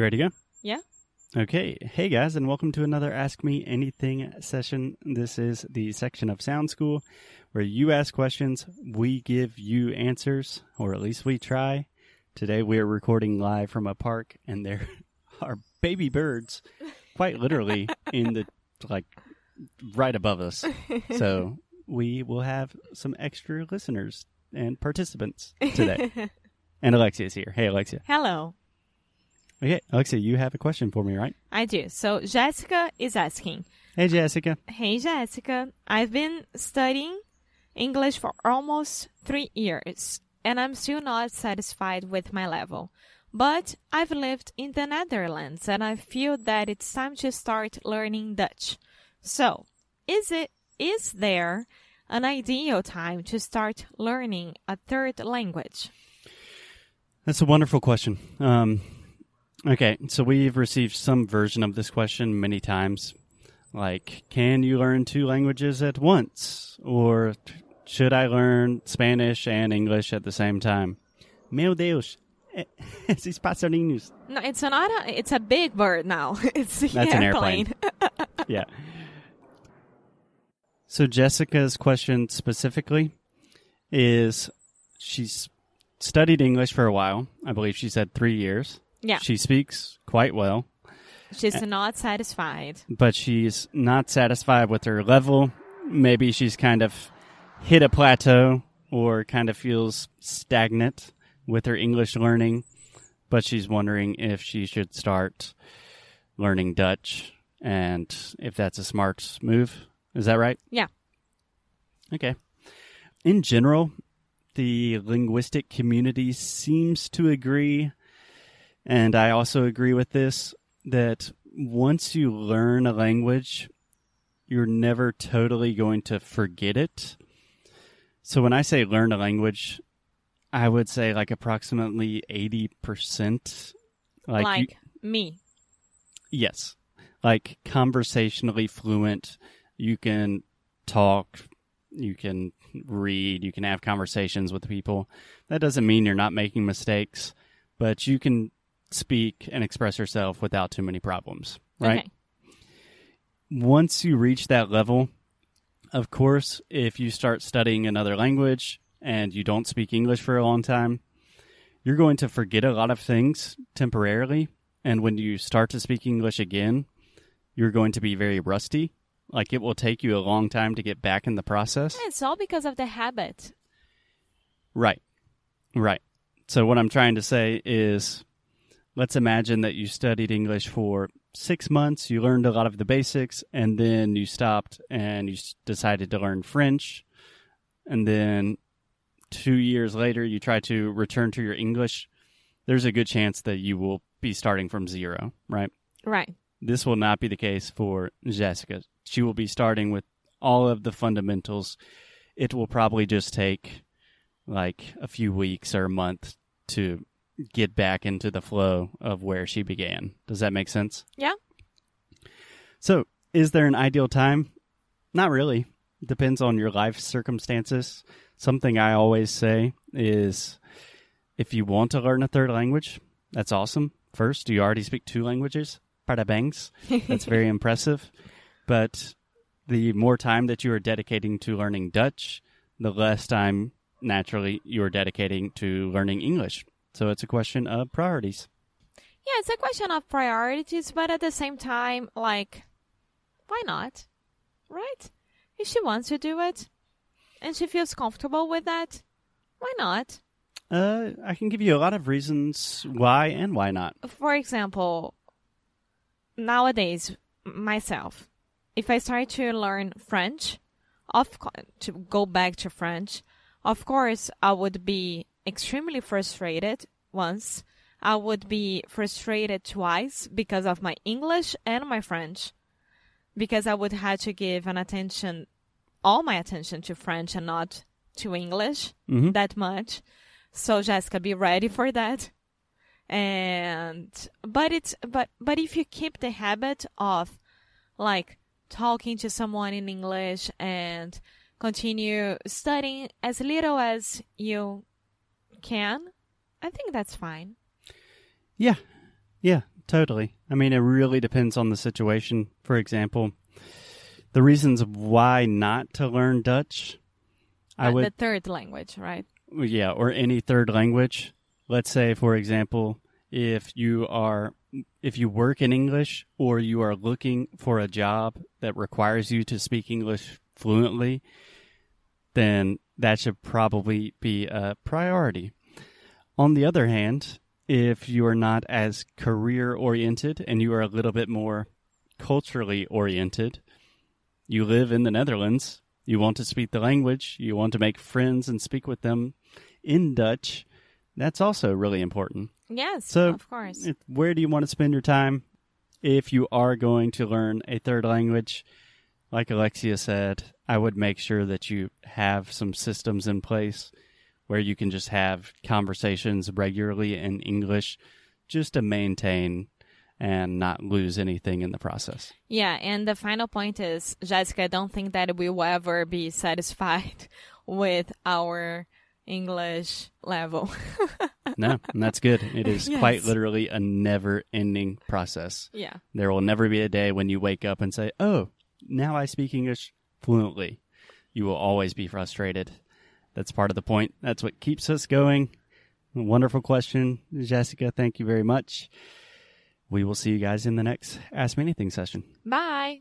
You ready to go? Yeah. Okay. Hey guys, and welcome to another Ask Me Anything session. This is the section of Sound School where you ask questions, we give you answers, or at least we try. Today we are recording live from a park, and there are baby birds, quite literally, in the like right above us. So we will have some extra listeners and participants today. and Alexia is here. Hey, Alexia. Hello. Okay, Alexia, you have a question for me, right? I do. So Jessica is asking, Hey, Jessica. Hey Jessica, I've been studying English for almost three years and I'm still not satisfied with my level. But I've lived in the Netherlands and I feel that it's time to start learning Dutch. So, is it is there an ideal time to start learning a third language? That's a wonderful question. Um, okay, so we've received some version of this question many times. Like, can you learn two languages at once? Or should I learn Spanish and English at the same time? Meu Deus, eh, esses passarinhos. No, it's not a it's a big bird now. It's That's an airplane. Yeah. So Jessica's question specifically is she's studied English for a while. I believe she said three years. Yeah. She speaks quite well. She's not satisfied. but she's not satisfied with her level. Maybe she's kind of hit a plateau or kind of feels stagnant with her English learning, but she's wondering if she should start learning Dutch and if that's a smart move. Is that right? Yeah. Okay. In general, the linguistic community seems to agree, and I also agree with this, that once you learn a language, you're never totally going to forget it. So when I say learn a language, I would say like approximately 80%. Like, Like, you- me. Yes. Like conversationally fluent. You can talk, you can read, you can have conversations with people. That doesn't mean you're not making mistakes, but you can speak and express yourself without too many problems, right? Okay. Once you reach that level, of course, if you start studying another language and you don't speak English for a long time, you're going to forget a lot of things temporarily. And when you start to speak English again, you're going to be very rusty. Like it will take you a long time to get back in the process. It's all because of the habit. Right. Right. So what I'm trying to say is let's imagine that you studied English for 6 months, you learned a lot of the basics and then you stopped and you decided to learn French and then 2 years later you try to return to your English. There's a good chance that you will be starting from zero, right? Right. This will not be the case for Jessica. She will be starting with all of the fundamentals. It will probably just take like a few weeks or a month to get back into the flow of where she began. Does that make sense? Yeah. So, is there an ideal time? Not really. Depends on your life circumstances. Something I always say is if you want to learn a third language, that's awesome. First, you already speak two languages. Parabéns. That's very impressive. But the more time that you are dedicating to learning Dutch, the less time naturally you are dedicating to learning English. So it's a question of priorities. Yeah, it's a question of priorities, but at the same time, like, why not? Right? If she wants to do it and she feels comfortable with that, why not? Uh, I can give you a lot of reasons why and why not. For example, nowadays, myself, if I start to learn French, of co- to go back to French, of course, I would be extremely frustrated once. I would be frustrated twice because of my English and my French, because I would have to give an attention, all my attention to French and not to English Mhm. that much. So Jessica, be ready for that. And but it's but but if you keep the habit of like talking to someone in English and continue studying as little as you can, I think that's fine. Yeah, yeah, Totally. I mean, it really depends on the situation. For example, the reasons why not to learn Dutch, I Uh, would, the third language, right? yeah, or any third language. Let's say, for example, if you are, if you work in English or you are looking for a job that requires you to speak English fluently, then that should probably be a priority. On the other hand, if you are not as career oriented and you are a little bit more culturally oriented, you live in the Netherlands, you want to speak the language, you want to make friends and speak with them in Dutch, that's also really important. Yes, So, of course. Where do you want to spend your time? If you are going to learn a third language, like Alexia said, I would make sure that you have some systems in place where you can just have conversations regularly in English just to maintain and not lose anything in the process. Yeah, and the final point is, Jessica, I don't think that we will ever be satisfied with our English level. No, and that's good. It is Yes. quite literally a never ending process. yeah. There will never be a day when you wake up and say, Oh, now I speak English fluently. You will always be frustrated. That's part of the point. That's what keeps us going. Wonderful question, Jessica. Thank you very much. We will see you guys in the next Ask Me Anything session. Bye.